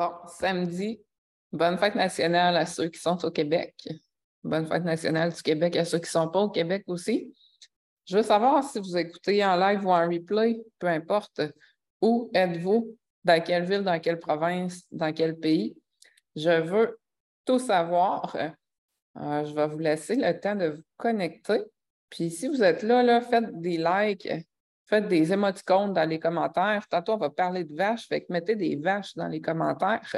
Bon, samedi, bonne fête nationale à ceux qui sont au Québec. Bonne fête nationale du Québec à ceux qui ne sont pas au Québec aussi. Je veux savoir si vous écoutez en live ou en replay, peu importe, où êtes-vous, dans quelle ville, dans quelle province, dans quel pays? Je veux tout savoir. Euh, je vais vous laisser le temps de vous connecter. Puis si vous êtes là, là faites des likes, faites des émoticônes dans les commentaires. Tantôt, on va parler de vaches, fait que mettez des vaches dans les commentaires.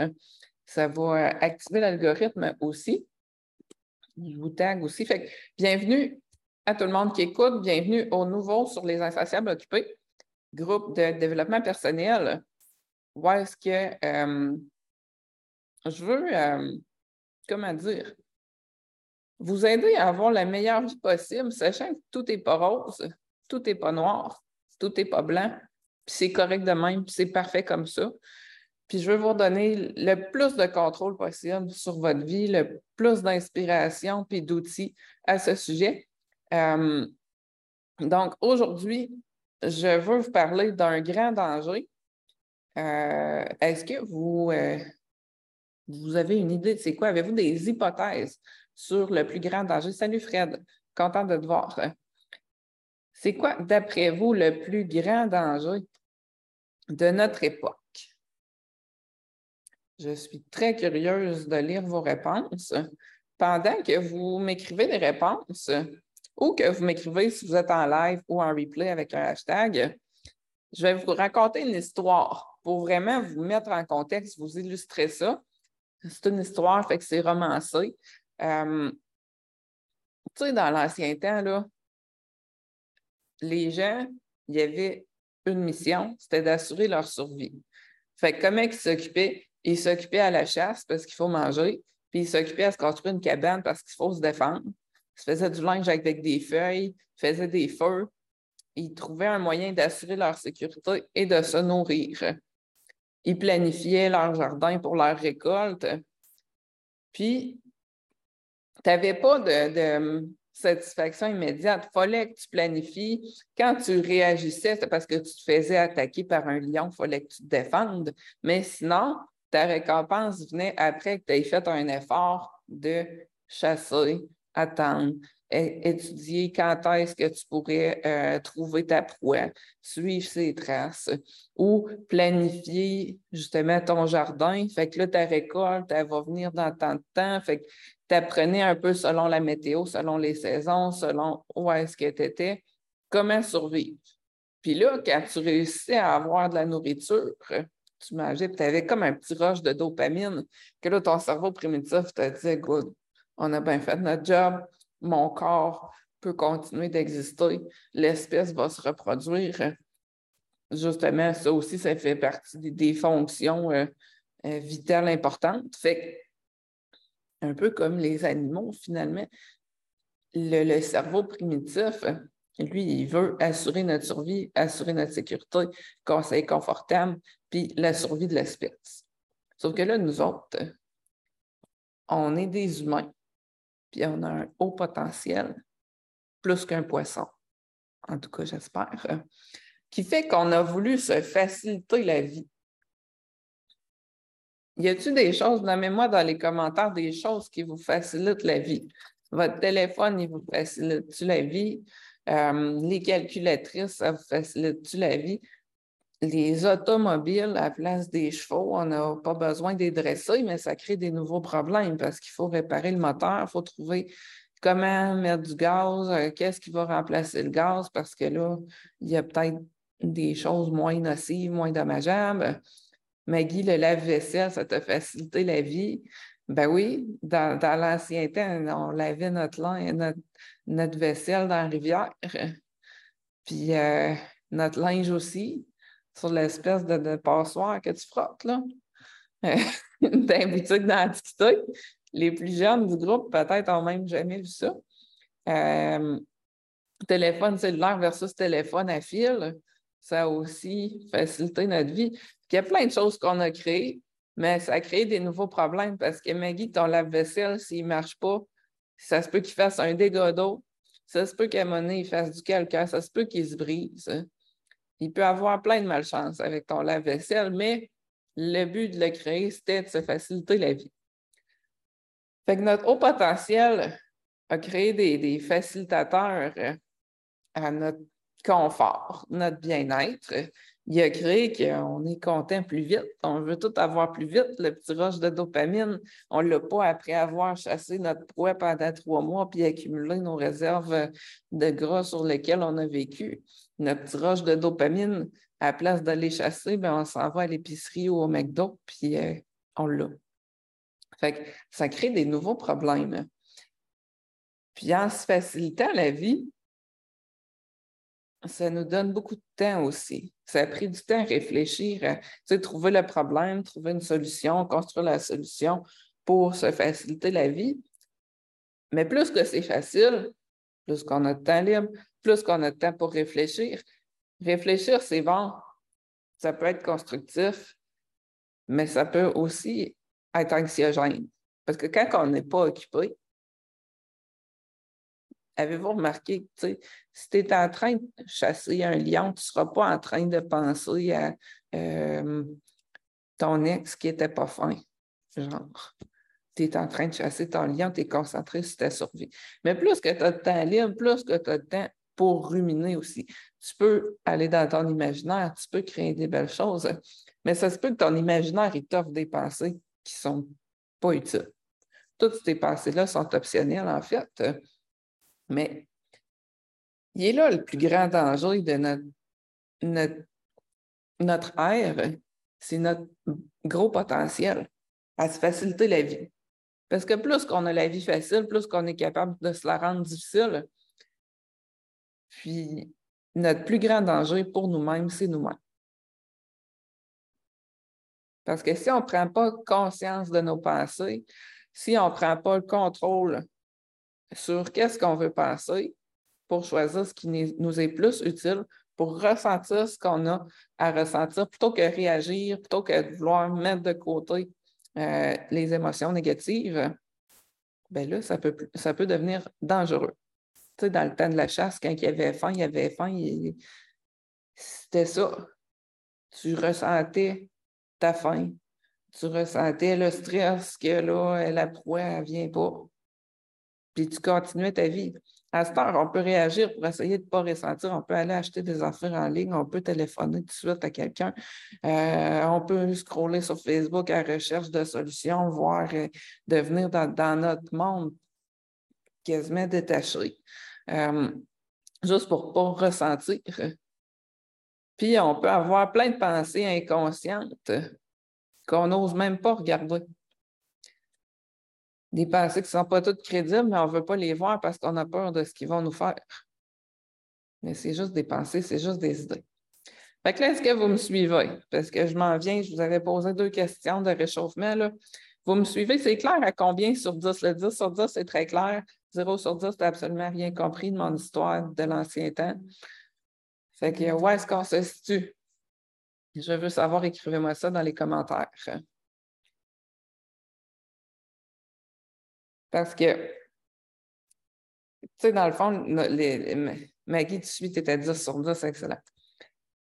Ça va activer l'algorithme aussi. Je vous tag aussi. Fait que bienvenue à tout le monde qui écoute. Bienvenue aux nouveaux sur les insatiables occupés, groupe de développement personnel. Où est-ce que euh, je veux, euh, comment dire, vous aider à avoir la meilleure vie possible, sachant que tout n'est pas rose, tout n'est pas noir tout n'est pas blanc, c'est correct de même, c'est parfait comme ça. Puis je veux vous donner le plus de contrôle possible sur votre vie, le plus d'inspiration puis d'outils à ce sujet. Euh, donc aujourd'hui, je veux vous parler d'un grand danger. Euh, est-ce que vous, euh, vous avez une idée de c'est quoi? Avez-vous des hypothèses sur le plus grand danger? Salut Fred, content de te voir. C'est quoi, d'après vous, le plus grand danger de notre époque? Je suis très curieuse de lire vos réponses. Pendant que vous m'écrivez des réponses ou que vous m'écrivez si vous êtes en live ou en replay avec un hashtag, je vais vous raconter une histoire pour vraiment vous mettre en contexte, vous illustrer ça. C'est une histoire, fait que c'est romancé. Euh, tu sais, dans l'ancien temps, là, les gens, il y avait une mission, c'était d'assurer leur survie. Fait que comment ils s'occupaient? Ils s'occupaient à la chasse parce qu'il faut manger, puis ils s'occupaient à se construire une cabane parce qu'il faut se défendre. Ils faisaient du linge avec des feuilles, ils faisaient des feux. Ils trouvaient un moyen d'assurer leur sécurité et de se nourrir. Ils planifiaient leur jardin pour leur récolte. Puis, tu n'avais pas de, satisfaction immédiate. Fallait que tu planifies. Quand tu réagissais, c'est parce que tu te faisais attaquer par un lion, fallait que tu te défendes. Mais sinon, ta récompense venait après que tu aies fait un effort de chasser, attendre, étudier quand est-ce que tu pourrais euh, trouver ta proie, suivre ses traces ou planifier justement ton jardin. Fait que là, ta récolte, elle va venir dans tant de temps. Fait que tu apprenais un peu selon la météo, selon les saisons, selon où est-ce que tu étais, comment survivre. Puis là, quand tu réussissais à avoir de la nourriture, tu mangeais, tu avais comme un petit rush de dopamine, que là, ton cerveau primitif te disait, good, on a bien fait notre job, mon corps peut continuer d'exister, l'espèce va se reproduire. Justement, ça aussi, ça fait partie des, fonctions euh, euh, vitales importantes. Fait un peu comme les animaux, finalement, le, cerveau primitif, lui, il veut assurer notre survie, assurer notre sécurité, conseil confortable, puis la survie de l'espèce. Sauf que là, nous autres, on est des humains puis on a un haut potentiel, plus qu'un poisson, en tout cas j'espère, qui fait qu'on a voulu se faciliter la vie. Y a-t-il des choses, nommez-moi dans les commentaires des choses qui vous facilitent la vie? Votre téléphone, il vous facilite-tu la vie? Euh, les calculatrices, ça vous facilite-tu la vie? les automobiles à la place des chevaux, on n'a pas besoin de dresser, mais ça crée des nouveaux problèmes parce qu'il faut réparer le moteur, il faut trouver comment mettre du gaz, euh, qu'est-ce qui va remplacer le gaz, parce que là, il y a peut-être des choses moins nocives, moins dommageables. Maggie, le lave-vaisselle, ça t'a facilité la vie? Ben oui, dans, l'ancien temps, on lavait notre, linge, notre, vaisselle dans la rivière. Puis euh, notre linge aussi sur l'espèce de, passoire que tu frottes, là. Dans boutique d'antiquité. Les plus jeunes du groupe, peut-être, n'ont même jamais vu ça. Euh, téléphone cellulaire versus téléphone à fil, ça a aussi facilité notre vie. Il y a plein de choses qu'on a créées, mais ça a créé des nouveaux problèmes parce que Maggie, ton lave-vaisselle, s'il ne marche pas, ça se peut qu'il fasse un dégât d'eau, ça se peut qu'à monnaie, il fasse du calcaire, ça se peut qu'il se brise. Il peut avoir plein de malchance avec ton lave-vaisselle, mais Le but de le créer, c'était de se faciliter la vie. Fait notre haut potentiel a créé des, facilitateurs à notre confort, notre bien-être. Il a créé qu'on est content plus vite. On veut tout avoir plus vite. Le petit rush de dopamine, on ne l'a pas après avoir chassé notre proie pendant trois mois puis accumulé nos réserves de gras sur lesquelles on a vécu. Notre petit rush de dopamine, à la place d'aller chasser, bien, on s'en va à l'épicerie ou au McDo, puis euh, on l'a. Fait que ça crée des nouveaux problèmes. Puis en se facilitant la vie, ça nous donne beaucoup de temps aussi. Ça a pris du temps à réfléchir, à trouver le problème, trouver une solution, construire la solution pour se faciliter la vie. Mais plus que c'est facile, plus qu'on a de temps libre, plus qu'on a de temps pour réfléchir. Réfléchir, c'est bon. Ça peut être constructif, mais ça peut aussi être anxiogène. Parce que quand on n'est pas occupé, Avez-vous remarqué que si tu es en train de chasser un lion, tu ne seras pas en train de penser à euh, ton ex qui n'était pas fin. Genre, tu es en train de chasser ton lion, tu es concentré sur ta survie. Mais plus que tu as de temps libre, plus que tu as de temps pour ruminer aussi. Tu peux aller dans ton imaginaire, tu peux créer des belles choses, mais ça se peut que ton imaginaire t'offre des pensées qui ne sont pas utiles. Toutes ces pensées-là sont optionnelles, en fait. Mais il est là le plus grand danger de notre, notre, notre ère, c'est notre gros potentiel à se faciliter la vie. Parce que plus qu'on a la vie facile, plus qu'on est capable de se la rendre difficile. Puis, notre plus grand danger pour nous-mêmes, c'est nous-mêmes. Parce que si on ne prend pas conscience de nos pensées, si on ne prend pas le contrôle sur qu'est-ce qu'on veut penser pour choisir ce qui nous est plus utile, pour ressentir ce qu'on a à ressentir, plutôt que réagir, plutôt que de vouloir mettre de côté euh, les émotions négatives, bien là, ça peut, ça peut devenir dangereux. Tu sais, dans le temps de la chasse, quand il y avait faim, il y avait faim, c'était ça. Tu ressentais ta faim. Tu ressentais le stress que là, la proie ne vient pas puis tu continuais ta vie. À cette heure, on peut réagir pour essayer de ne pas ressentir. On peut aller acheter des affaires en ligne, on peut téléphoner tout de suite à quelqu'un, euh, on peut scroller sur Facebook à recherche de solutions, voire euh, devenir dans, notre monde quasiment détaché, euh, juste pour ne pas ressentir. Puis on peut avoir plein de pensées inconscientes qu'on n'ose même pas regarder des pensées qui ne sont pas toutes crédibles, mais on ne veut pas les voir parce qu'on a peur de ce qu'ils vont nous faire. Mais c'est juste des pensées, c'est juste des idées. Fait que là, est-ce que vous me suivez? Parce que je m'en viens, je vous avais posé deux questions de réchauffement. Là. Vous me suivez? C'est clair à combien sur 10? Le 10 sur 10, c'est très clair. 0 sur 10, tu absolument rien compris de mon histoire de l'ancien temps. Fait que où est-ce qu'on se situe? Je veux savoir, écrivez-moi ça dans les commentaires. Parce que, tu sais, dans le fond, Maggie, tu suis, tu étais 10 sur 10, excellent.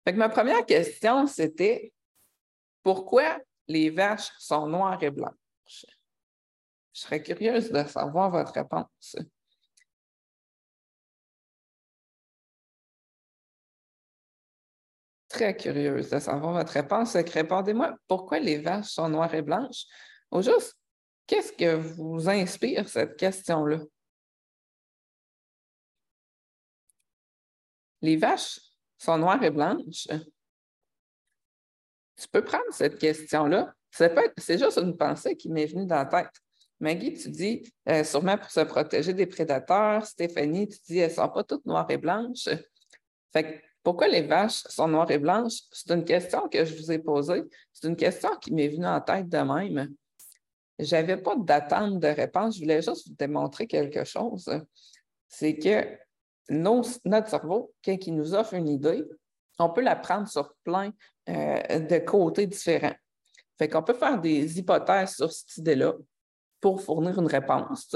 Fait que ma première question, c'était pourquoi les vaches sont noires et blanches? Je serais curieuse de savoir votre réponse. Très curieuse de savoir votre réponse. Répondez-moi, pourquoi les vaches sont noires et blanches? Au juste, Qu'est-ce que vous inspire cette question-là? Les vaches sont noires et blanches. Tu peux prendre cette question-là. C'est juste une pensée qui m'est venue dans la tête. Maggie, tu dis euh, sûrement pour se protéger des prédateurs. Stéphanie, tu dis elles ne sont pas toutes noires et blanches. Fait pourquoi les vaches sont noires et blanches? C'est une question que je vous ai posée. C'est une question qui m'est venue en tête de même. Je n'avais pas d'attente de réponse, je voulais juste vous démontrer quelque chose. C'est que notre cerveau, quand il nous offre une idée, on peut la prendre sur plein euh, de côtés différents. Fait qu'on peut faire des hypothèses sur cette idée-là. Pour fournir une réponse.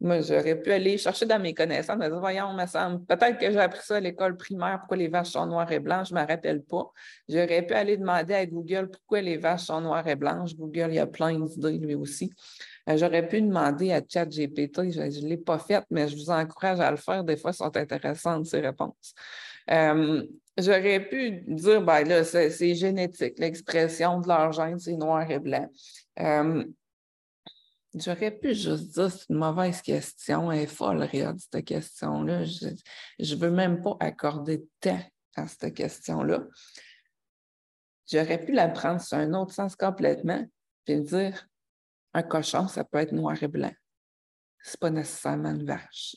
Moi, j'aurais pu aller chercher dans mes connaissances, dire, voyons, me semble, peut-être que j'ai appris ça à l'école primaire, pourquoi les vaches sont noires et blanches, je ne me rappelle pas. J'aurais pu aller demander à Google pourquoi les vaches sont noires et blanches. Google, il y a plein d'idées lui aussi. Euh, j'aurais pu demander à ChatGPT, je ne l'ai pas fait, mais je vous encourage à le faire. Des fois, sont intéressantes ces réponses. Euh, j'aurais pu dire, ben là, c'est génétique, l'expression de leur gène, c'est noir et blanc. Euh, J'aurais pu juste dire c'est une mauvaise question, elle est folle, regarde, cette question-là. Je ne veux même pas accorder de temps à cette question-là. J'aurais pu la prendre sur un autre sens complètement, puis dire un cochon, ça peut être noir et blanc. Ce n'est pas nécessairement une vache.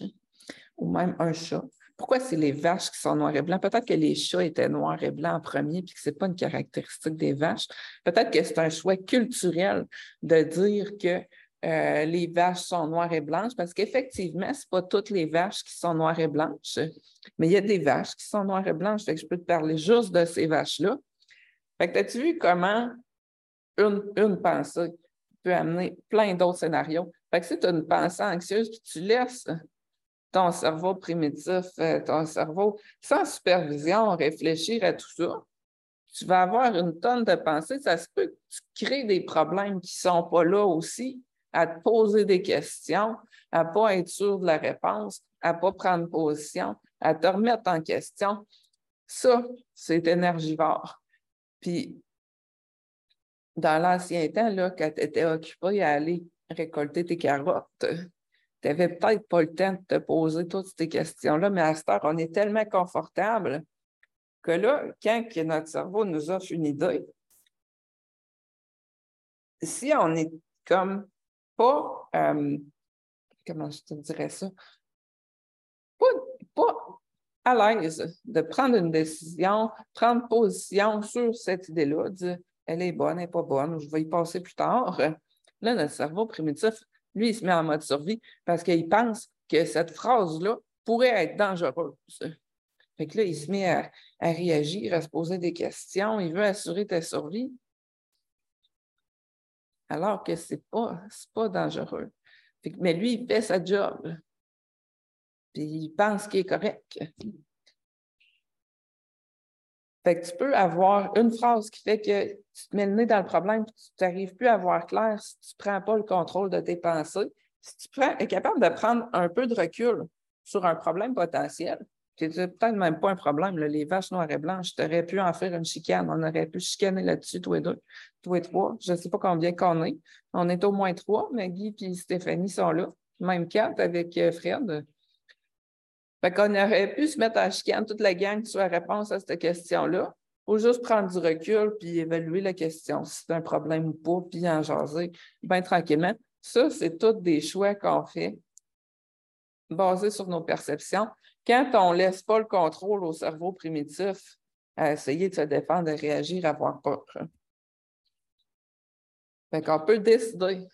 Ou même un chat. Pourquoi c'est les vaches qui sont noires et blancs? Peut-être que les chats étaient noirs et blancs en premier, puis que ce n'est pas une caractéristique des vaches. Peut-être que c'est un choix culturel de dire que euh, les vaches sont noires et blanches parce qu'effectivement, ce pas toutes les vaches qui sont noires et blanches, mais il y a des vaches qui sont noires et blanches. Je peux te parler juste de ces vaches-là. Fait as-tu vu comment une, pensée peut amener plein d'autres scénarios? Fait que si tu as une pensée anxieuse, puis tu laisses ton cerveau primitif, euh, ton cerveau sans supervision réfléchir à tout ça, tu vas avoir une tonne de pensées. Ça se peut que tu crées des problèmes qui ne sont pas là aussi à te poser des questions, à ne pas être sûr de la réponse, à ne pas prendre position, à te remettre en question. Ça, c'est énergivore. Puis, dans l'ancien temps, là, quand tu étais occupé à aller récolter tes carottes, tu n'avais peut-être pas le temps de te poser toutes ces questions-là, mais à cette heure, on est tellement confortable que là, quand notre cerveau nous offre une idée, si on est comme pas, euh, comment je te dirais ça, pas, à l'aise de prendre une décision, prendre position sur cette idée-là, dire elle est bonne, elle n'est pas bonne, je vais y passer plus tard. Là, notre cerveau primitif, lui, il se met en mode survie parce qu'il pense que cette phrase-là pourrait être dangereuse. Fait que là, il se met à, à, réagir, à se poser des questions, il veut assurer ta survie alors que ce n'est pas, dangereux. mais lui, il fait sa job. Puis il pense qu'il est correct. Que tu peux avoir une phrase qui fait que tu te mets le nez dans le problème et tu n'arrives plus à voir clair si tu ne prends pas le contrôle de tes pensées. Si tu es capable de prendre un peu de recul sur un problème potentiel, c'est peut-être même pas un problème. Les vaches noires et blanches, tu aurais pu en faire une chicane. On aurait pu chicaner là-dessus, tous les deux, tous les trois. Je ne sais pas combien qu'on est. On est au moins trois, Guy et Stéphanie sont là. Même quatre avec euh, Fred. Fait qu'on aurait pu se mettre en chicane toute la gang sur la réponse à cette question-là. Faut juste prendre du recul puis évaluer la question, si c'est un problème ou pas, puis en jaser bien tranquillement. Ça, c'est tous des choix qu'on fait basés sur nos perceptions quand on ne laisse pas le contrôle au cerveau primitif à essayer de se défendre, de réagir, à avoir peur. Fait qu'on peut décider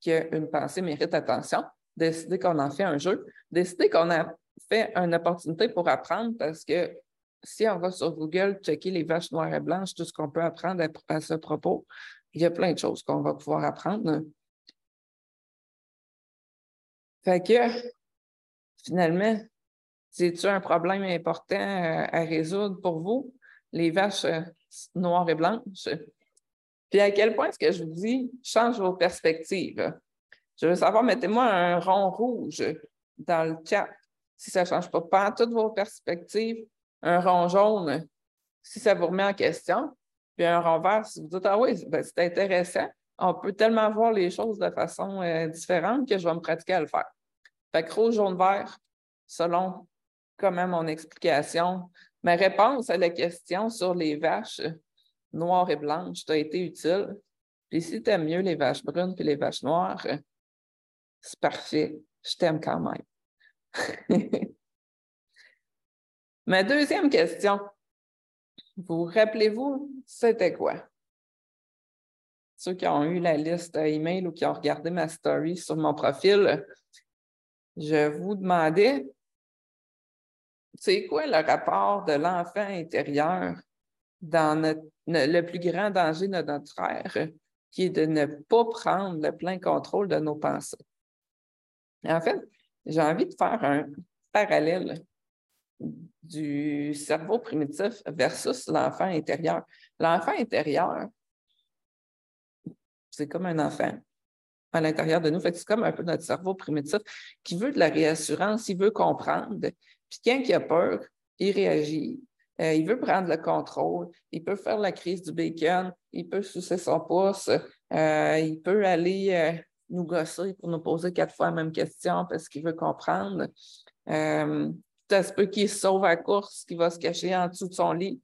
qu'une pensée mérite attention, décider qu'on en fait un jeu, décider qu'on a fait une opportunité pour apprendre parce que si on va sur Google checker les vaches noires et blanches, tout ce qu'on peut apprendre à, ce propos, il y a plein de choses qu'on va pouvoir apprendre. Fait que finalement, c'est-tu un problème important euh, à résoudre pour vous, les vaches euh, noires et blanches? Puis à quel point est-ce que je vous dis, change vos perspectives? Je veux savoir, mettez-moi un rond rouge dans le chat si ça ne change pas. Toutes vos perspectives, un rond jaune si ça vous remet en question, puis un rond vert si vous dites Ah oui, ben, c'est intéressant. On peut tellement voir les choses de façon euh, différente que je vais me pratiquer à le faire. Fait que rouge, jaune, vert, selon comment mon explication, ma réponse à la question sur les vaches noires et blanches t'a été utile. Puis si tu aimes mieux les vaches brunes que les vaches noires, c'est parfait. Je t'aime quand même. Ma deuxième question, vous rappelez-vous, c'était quoi? Ceux qui ont eu la liste email ou qui ont regardé ma story sur mon profil, je vous demandais c'est quoi le rapport de l'enfant intérieur dans le plus grand danger de notre ère qui est de ne pas prendre le plein contrôle de nos pensées. En fait, j'ai envie de faire un parallèle du cerveau primitif versus l'enfant intérieur. L'enfant intérieur, c'est comme un enfant à l'intérieur de nous. c'est comme un peu notre cerveau primitif qui veut de la réassurance, il veut comprendre. Puis quand il a peur, il réagit. Euh, il veut prendre le contrôle, il peut faire la crise du bacon, il peut sucer son pouce, euh, il peut aller euh, nous gosser pour nous poser quatre fois la même question parce qu'il veut comprendre. ça se peut qu'il sauve à course, qu'il va se cacher en dessous de son lit.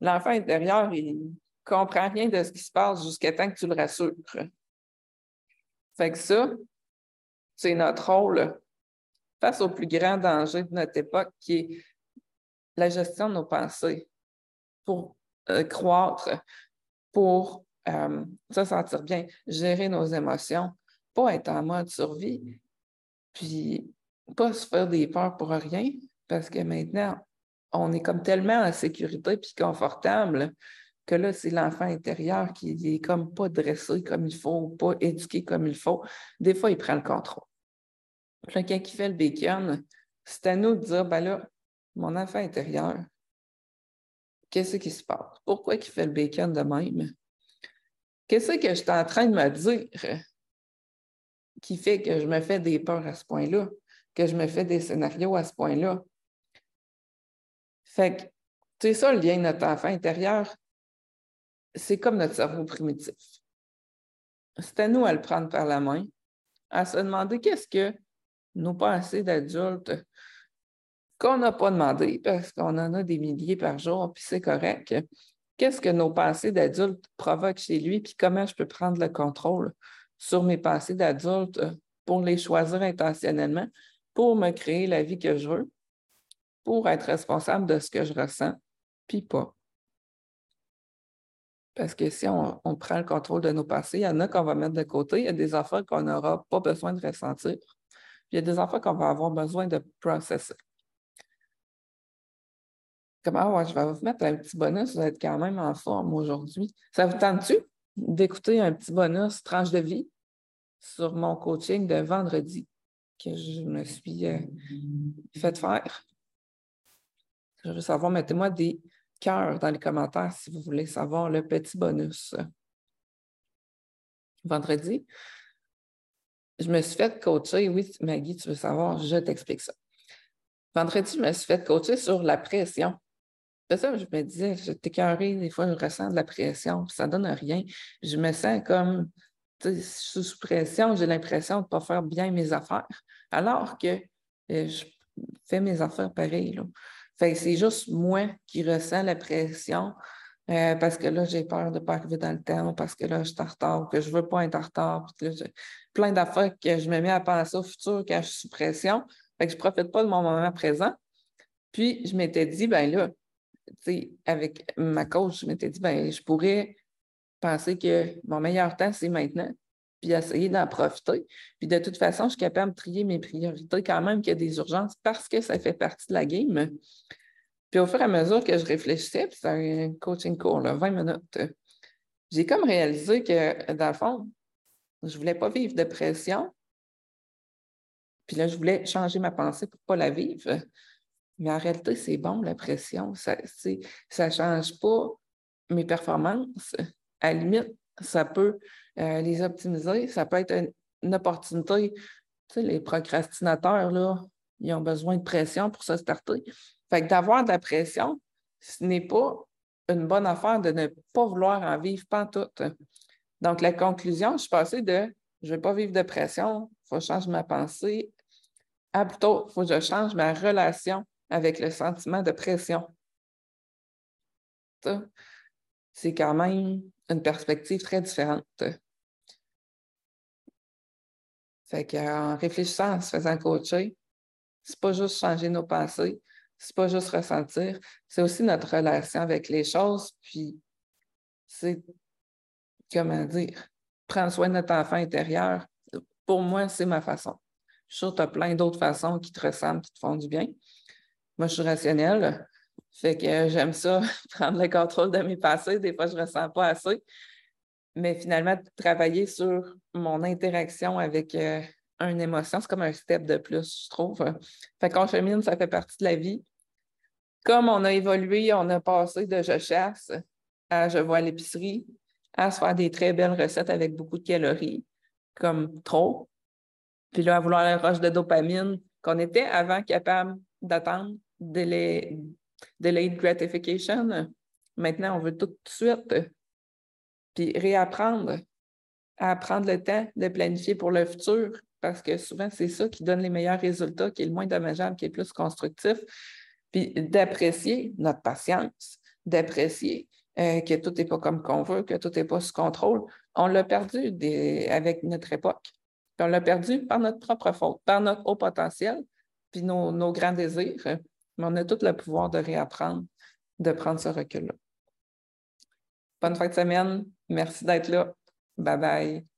L'enfant intérieur, il ne comprend rien de ce qui se passe jusqu'à temps que tu le rassures. Fait que ça, c'est notre rôle face au plus grand danger de notre époque qui est la gestion de nos pensées pour euh, croître, pour euh, se sentir bien, gérer nos émotions, pas être en mode survie, puis pas se faire des peurs pour rien, parce que maintenant, on est comme tellement en sécurité puis confortable que là, c'est l'enfant intérieur qui est comme pas dressé comme il faut, pas éduqué comme il faut. Des fois, il prend le contrôle. Quelqu'un qui fait le bacon, c'est à nous de dire, ben là, mon enfant intérieur, qu'est-ce qui se passe? Pourquoi il fait le bacon de même? Qu'est-ce que je suis en train de me dire qui fait que je me fais des peurs à ce point-là, que je me fais des scénarios à ce point-là? Fait que, c'est ça le lien de notre enfant intérieur. C'est comme notre cerveau primitif. C'est à nous à le prendre par la main, à se demander qu'est-ce que nos pensées d'adultes qu'on n'a pas demandé parce qu'on en a des milliers par jour, puis c'est correct. Qu'est-ce que nos pensées d'adultes provoquent chez lui, puis comment je peux prendre le contrôle sur mes pensées d'adultes pour les choisir intentionnellement, pour me créer la vie que je veux, pour être responsable de ce que je ressens, puis pas? Parce que si on, prend le contrôle de nos pensées, il y en a qu'on va mettre de côté, il y a des affaires qu'on n'aura pas besoin de ressentir, il y a des affaires qu'on va avoir besoin de processer. Comme, ah je vais vous mettre un petit bonus, vous êtes quand même en forme aujourd'hui. Ça vous tente-tu d'écouter un petit bonus tranche de vie sur mon coaching de vendredi que je me suis euh, fait faire? Je veux savoir, mettez-moi des cœurs dans les commentaires si vous voulez savoir le petit bonus. Vendredi, je me suis fait coacher. Oui, Maggie, tu veux savoir, je t'explique ça. Vendredi, je me suis fait coacher sur la pression. C'est ça, je me disais, je t'écœurée, des fois, je ressens de la pression, ça ne donne rien. Je me sens comme sous pression, j'ai l'impression de ne pas faire bien mes affaires, alors que euh, je fais mes affaires pareil. c'est juste moi qui ressens la pression euh, parce que là, j'ai peur de ne pas arriver dans le temps, parce que là, je suis en retard, que je ne veux pas être en retard. plein d'affaires que je me mets à penser au futur quand je suis sous pression. Que je ne profite pas de mon moment présent. Puis, je m'étais dit, ben là, avec ma coach, je m'étais dit, ben, je pourrais penser que mon meilleur temps, c'est maintenant, puis essayer d'en profiter. Puis de toute façon, je suis capable de trier mes priorités quand même qu'il y a des urgences parce que ça fait partie de la game. Puis au fur et à mesure que je réfléchissais, puis c'est un coaching court, 20 minutes, j'ai comme réalisé que, dans le fond, je ne voulais pas vivre de pression. Puis là, je voulais changer ma pensée pour ne pas la vivre. Mais en réalité, c'est bon, la pression. Ça ne change pas mes performances. À la limite, ça peut euh, les optimiser. Ça peut être une, opportunité. Tu sais, les procrastinateurs, là, ils ont besoin de pression pour se starter. Fait que d'avoir de la pression, ce n'est pas une bonne affaire de ne pas vouloir en vivre tout. Donc, la conclusion, je suis passée de je ne vais pas vivre de pression, il faut changer ma pensée, à plutôt, il faut que je change ma relation avec le sentiment de pression. c'est quand même une perspective très différente. Fait qu'en réfléchissant, en se faisant coacher, c'est pas juste changer nos pensées, c'est pas juste ressentir, c'est aussi notre relation avec les choses, puis c'est, comment dire, prendre soin de notre enfant intérieur. Pour moi, c'est ma façon. Je suis sûre que tu as plein d'autres façons qui te ressemblent, qui te font du bien. Moi, je suis rationnelle. Fait que j'aime ça, prendre le contrôle de mes passés. Des fois, je ne ressens pas assez. mais finalement, travailler sur mon interaction avec euh, une émotion, c'est comme un step de plus, je trouve. Fait qu'en chemine, ça fait partie de la vie. Comme on a évolué, on a passé de je chasse à je vois l'épicerie, à se faire des très belles recettes avec beaucoup de calories, comme trop. Puis là, à vouloir la roche de dopamine qu'on était avant capable d'attendre, delayed gratification. Maintenant, on veut tout de suite. Puis réapprendre à prendre le temps de planifier pour le futur, parce que souvent, c'est ça qui donne les meilleurs résultats, qui est le moins dommageable, qui est plus constructif. Puis d'apprécier notre patience, d'apprécier euh, que tout n'est pas comme qu'on veut, que tout n'est pas sous contrôle. On l'a perdu avec notre époque. On l'a perdu par notre propre faute, par notre haut potentiel, puis nos, nos grands désirs. Mais on a tout le pouvoir de réapprendre, de prendre ce recul-là. Bonne fin de semaine. Merci d'être là. Bye bye.